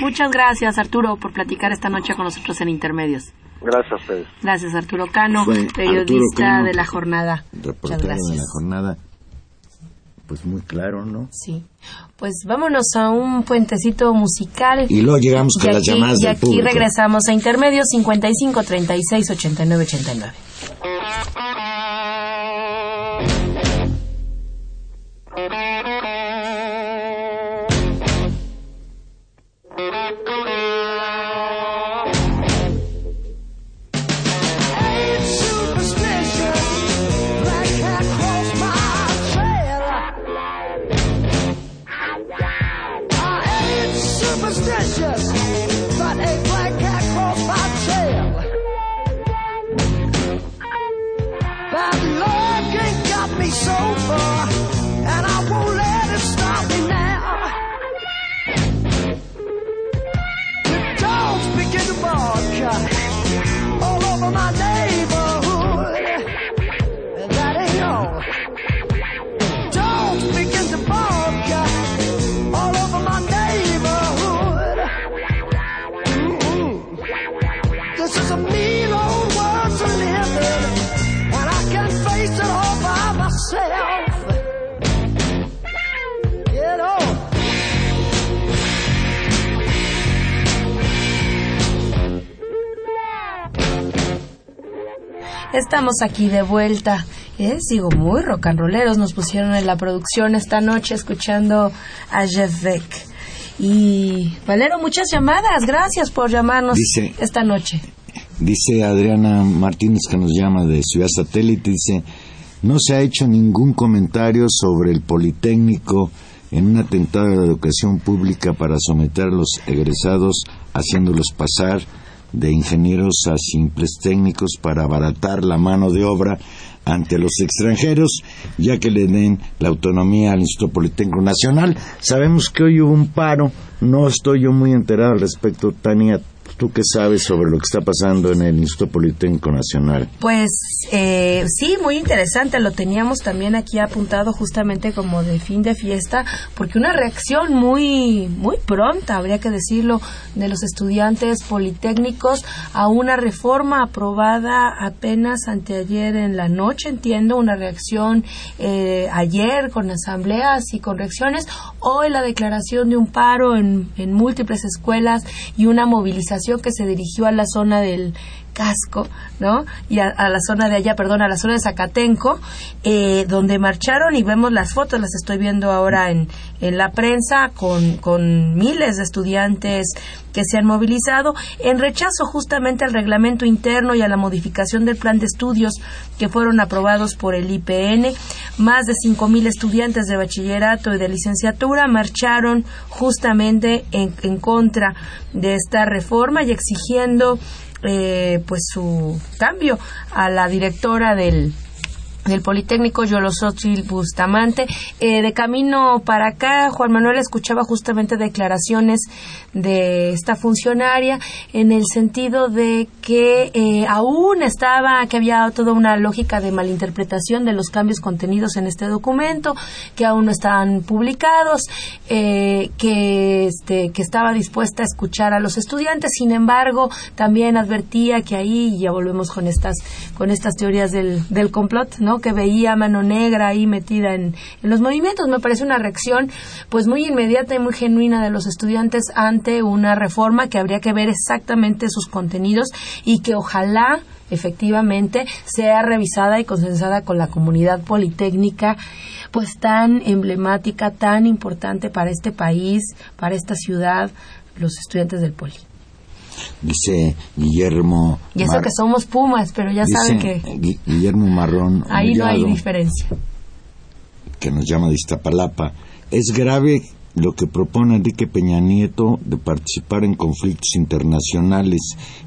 Muchas gracias, Arturo, por platicar esta noche con nosotros en Intermedios. Gracias a ustedes. Gracias, Arturo Cano, periodista de la jornada. Muchas gracias. de la jornada. Pues muy claro, ¿no? Sí. Pues vámonos a un puentecito musical. Y luego llegamos con las llamadas Y aquí regresamos a Intermedios 55 36 89 89. Thank you. Estamos aquí de vuelta. ¿eh? Sigo muy rock and rolleros. Nos pusieron en la producción esta noche escuchando a Jeff Beck. Y Valero, muchas llamadas. Gracias por llamarnos esta noche. Dice Adriana Martínez que nos llama de Ciudad Satélite, dice, no se ha hecho ningún comentario sobre el Politécnico en un atentado a la educación pública para someter a los egresados haciéndolos pasar de ingenieros a simples técnicos para abaratar la mano de obra ante los extranjeros, ya que le den la autonomía al Instituto Politécnico Nacional. Sabemos que hoy hubo un paro, no estoy yo muy enterado al respecto, Tania, ¿Tú qué sabes sobre lo que está pasando en el Instituto Politécnico Nacional? Pues eh, sí, muy interesante. Lo teníamos también aquí apuntado justamente como de fin de fiesta, porque una reacción muy, muy pronta, habría que decirlo, de los estudiantes politécnicos a una reforma aprobada apenas anteayer en la noche, entiendo, una reacción eh, ayer con asambleas y con reacciones, hoy la declaración de un paro en, en múltiples escuelas y una movilización que se dirigió a la zona del casco, ¿no? Y a, la zona de allá, perdón, a la zona de Zacatenco, eh, donde marcharon y vemos las fotos, las estoy viendo ahora en, en la prensa, con, con miles de estudiantes que se han movilizado en rechazo justamente al reglamento interno y a la modificación del plan de estudios que fueron aprobados por el IPN. Más de 5.000 estudiantes de bachillerato y de licenciatura marcharon justamente en, en contra de esta reforma y exigiendo eh, pues su cambio a la directora del del Politécnico Yolosotil Bustamante. Eh, de camino para acá, Juan Manuel escuchaba justamente declaraciones de esta funcionaria en el sentido de que eh, aún estaba, que había toda una lógica de malinterpretación de los cambios contenidos en este documento, que aún no estaban publicados, eh, que, este, que estaba dispuesta a escuchar a los estudiantes. Sin embargo, también advertía que ahí, ya volvemos con estas, con estas teorías del, del complot, ¿no? Que veía mano negra ahí metida en, los movimientos. Me parece una reacción pues muy inmediata y muy genuina de los estudiantes ante una reforma que habría que ver exactamente sus contenidos y que ojalá efectivamente sea revisada y consensada con la comunidad politécnica pues tan emblemática, tan importante para este país, para esta ciudad, los estudiantes del Poli dice Guillermo. Y eso que somos Pumas, pero ya saben que. Guillermo Marrón. Ahí no hay diferencia. Que nos llama de Iztapalapa. Es grave lo que propone Enrique Peña Nieto de participar en conflictos internacionales,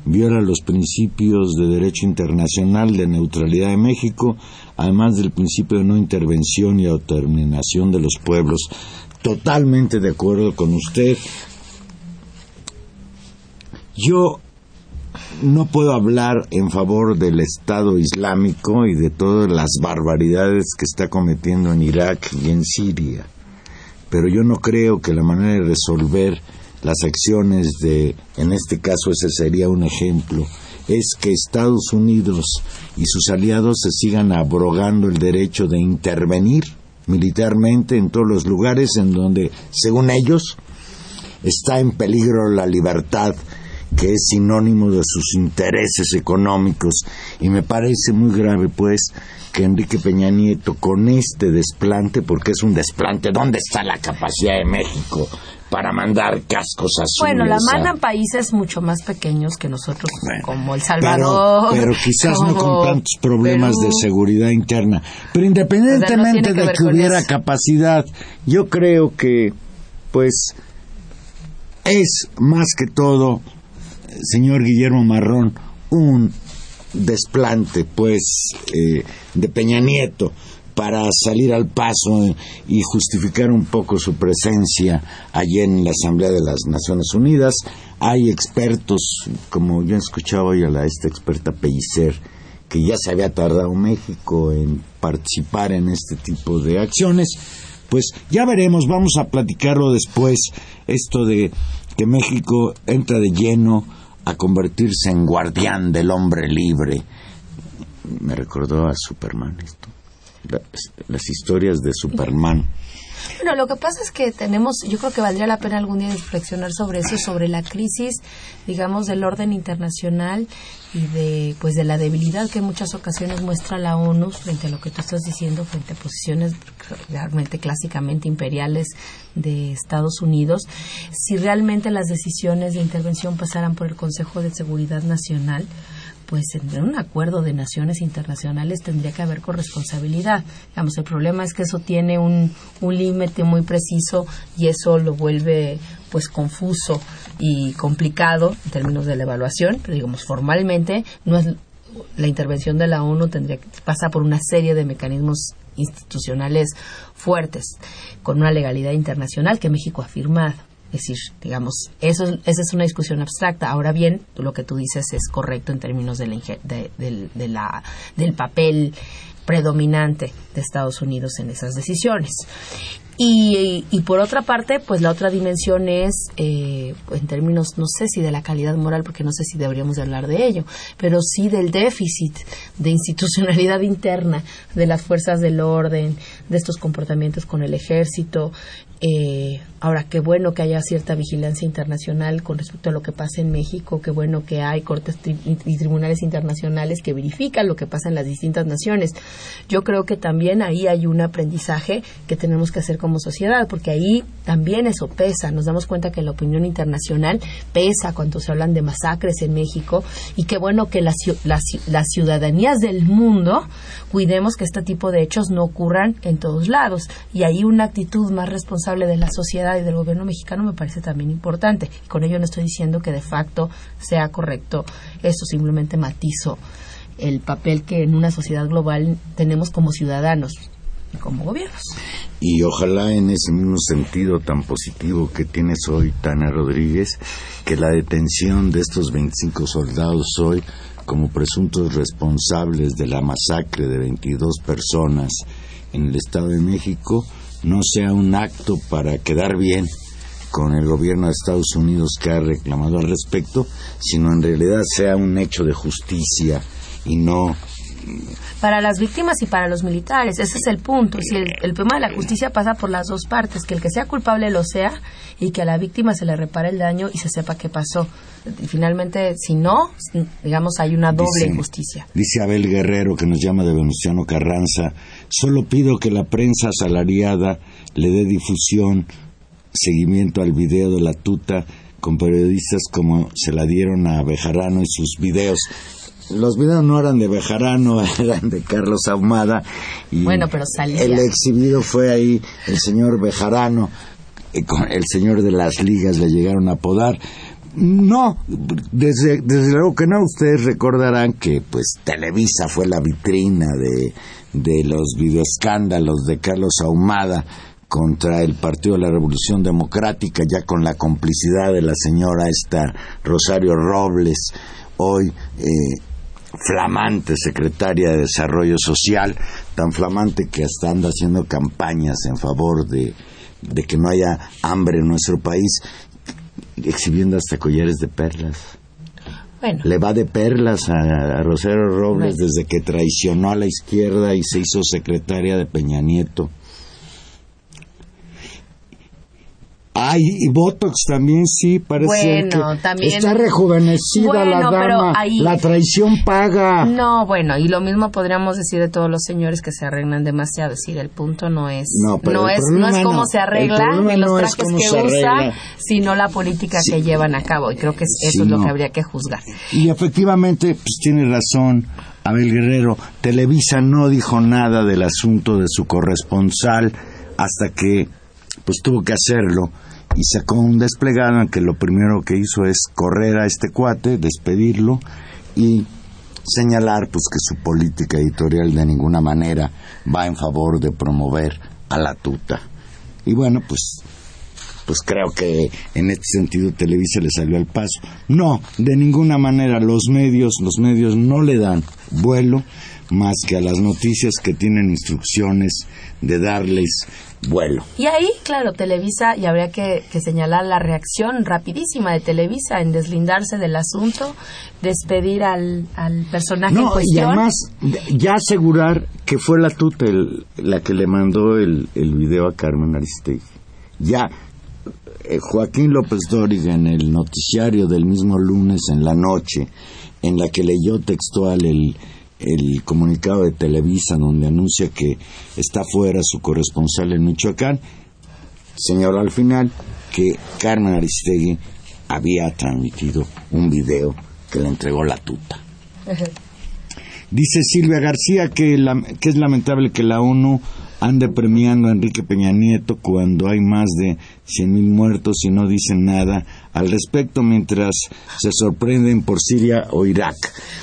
viola los principios de derecho internacional de neutralidad de México, además del principio de no intervención y autodeterminación de los pueblos. Totalmente de acuerdo con usted. Yo no puedo hablar en favor del Estado Islámico y de todas las barbaridades que está cometiendo en Irak y en Siria, pero yo no creo que la manera de resolver las acciones de, en este caso ese sería un ejemplo, es que Estados Unidos y sus aliados se sigan abrogando el derecho de intervenir militarmente en todos los lugares en donde, según ellos, está en peligro la libertad que es sinónimo de sus intereses económicos y me parece muy grave pues que Enrique Peña Nieto con este desplante, porque es un desplante, ¿dónde está la capacidad de México para mandar cascos azules? Bueno, la mandan países mucho más pequeños que nosotros, como El Salvador. Pero, quizás no con tantos problemas de seguridad interna. Pero independientemente de que hubiera capacidad, yo creo que, pues, es más que todo señor Guillermo Marrón, un desplante, pues, eh, de Peña Nieto para salir al paso y justificar un poco su presencia allí en la Asamblea de las Naciones Unidas. Hay expertos, como yo he escuchado hoy a la, esta experta Pellicer, que ya se había tardado México en participar en este tipo de acciones. Pues ya veremos, vamos a platicarlo después, esto de que México entra de lleno a convertirse en guardián del hombre libre. Me recordó a Superman esto. Las, historias de Superman. Bueno, lo que pasa es que tenemos, yo creo que valdría la pena algún día reflexionar sobre eso, sobre la crisis, digamos, del orden internacional y de, pues, de la debilidad que en muchas ocasiones muestra la ONU frente a lo que tú estás diciendo, frente a posiciones realmente clásicamente imperiales de Estados Unidos, si realmente las decisiones de intervención pasaran por el Consejo de Seguridad Nacional, pues en un acuerdo de naciones internacionales tendría que haber corresponsabilidad. Digamos, el problema es que eso tiene un, un límite muy preciso y eso lo vuelve pues confuso y complicado en términos de la evaluación, pero digamos formalmente no es la intervención de la ONU tendría que pasar por una serie de mecanismos institucionales fuertes con una legalidad internacional que México ha firmado. Decir, digamos, eso, esa es una discusión abstracta. Ahora bien, lo que tú dices es correcto en términos de la, del papel predominante de Estados Unidos en esas decisiones. Y, y, por otra parte, pues la otra dimensión es, eh, en términos, no sé si de la calidad moral, porque no sé si deberíamos de hablar de ello, pero sí del déficit de institucionalidad interna de las fuerzas del orden, de estos comportamientos con el ejército, eh, ahora, qué bueno que haya cierta vigilancia internacional con respecto a lo que pasa en México, qué bueno que hay cortes y tribunales internacionales que verifican lo que pasa en las distintas naciones. Yo creo que también ahí hay un aprendizaje que tenemos que hacer como sociedad, porque ahí también eso pesa. Nos damos cuenta que la opinión internacional pesa cuando se hablan de masacres en México y qué bueno que las, las, las ciudadanías del mundo cuidemos que este tipo de hechos no ocurran en todos lados. Y ahí una actitud más responsable de la sociedad y del gobierno mexicano me parece también importante. Y con ello no estoy diciendo que de facto sea correcto esto, simplemente matizo el papel que en una sociedad global tenemos como ciudadanos y como gobiernos. Y ojalá en ese mismo sentido tan positivo que tienes hoy, Tana Rodríguez, que la detención de estos 25 soldados hoy como presuntos responsables de la masacre de 22 personas en el Estado de México no sea un acto para quedar bien con el gobierno de Estados Unidos que ha reclamado al respecto, sino en realidad sea un hecho de justicia y no para las víctimas y para los militares. Ese es el punto. Si el, el, tema de la justicia pasa por las dos partes, que el que sea culpable lo sea y que a la víctima se le repare el daño y se sepa qué pasó. Y finalmente, si no, digamos, hay una doble injusticia. Dice Abel Guerrero, que nos llama de Venustiano Carranza, Solo pido que la prensa asalariada le dé difusión, seguimiento al video de la tuta con periodistas como se la dieron a Bejarano y sus videos. Los videos no eran de Bejarano, eran de Carlos Ahumada. Y bueno, pero salía. El exhibido fue ahí el señor Bejarano, eh, el señor de las ligas le llegaron a apodar. No, desde, desde luego que no. Ustedes recordarán que pues Televisa fue la vitrina de, de los videoescándalos de Carlos Ahumada contra el Partido de la Revolución Democrática, ya con la complicidad de la señora esta Rosario Robles, hoy eh, flamante secretaria de Desarrollo Social, tan flamante que hasta anda haciendo campañas en favor de, de que no haya hambre en nuestro país, exhibiendo hasta collares de perlas. Le va de perlas a, Rosero Robles desde que traicionó a la izquierda y se hizo secretaria de Peña Nieto. Ay, y Botox también sí, parece que está rejuvenecida la dama. La traición paga. No, bueno, y lo mismo podríamos decir de todos los señores que se arreglan demasiado. Es decir, el punto no es no, es no es cómo se arreglan ni los trajes que usa, sino la política que llevan a cabo. Y creo que eso es lo que habría que juzgar. Y efectivamente, pues tiene razón. Abel Guerrero, Televisa no dijo nada del asunto de su corresponsal hasta que pues tuvo que hacerlo y sacó un desplegado en que lo primero que hizo es correr a este cuate, despedirlo y señalar pues que su política editorial de ninguna manera va en favor de promover a la tuta. Y bueno, pues pues creo que en este sentido Televisa le salió al paso. No, de ninguna manera los medios, los medios no le dan vuelo más que a las noticias que tienen instrucciones de darles vuelo. Y ahí, claro, Televisa, y habría que, señalar la reacción rapidísima de Televisa en deslindarse del asunto, despedir al, al personaje en cuestión. Y además, ya asegurar que fue la tuta la que le mandó el, el video a Carmen Aristegui. Ya, eh, Joaquín López Dóriga en el noticiario del mismo lunes en la noche, en la que leyó textual el el comunicado de Televisa donde anuncia que está fuera su corresponsal en Michoacán, señaló al final que Carmen Aristegui había transmitido un video que le entregó la tuta. Dice Silvia García que, la- que es lamentable que la ONU ande premiando a Enrique Peña Nieto cuando hay más de 100.000 muertos y no dicen nada al respecto mientras se sorprenden por Siria o Irak.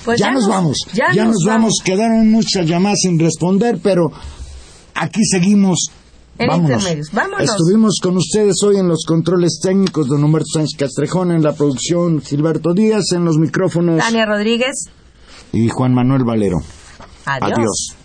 Pues ya, ya nos vamos, ya ya, nos nos vamos. Quedaron muchas llamadas sin responder, pero aquí seguimos. En Vámonos. Vámonos. Estuvimos con ustedes hoy en los controles técnicos, don Humberto Sánchez Castrejón, en la producción Gilberto Díaz, en los micrófonos Tania Rodríguez. y Juan Manuel Valero. Adiós. Adiós.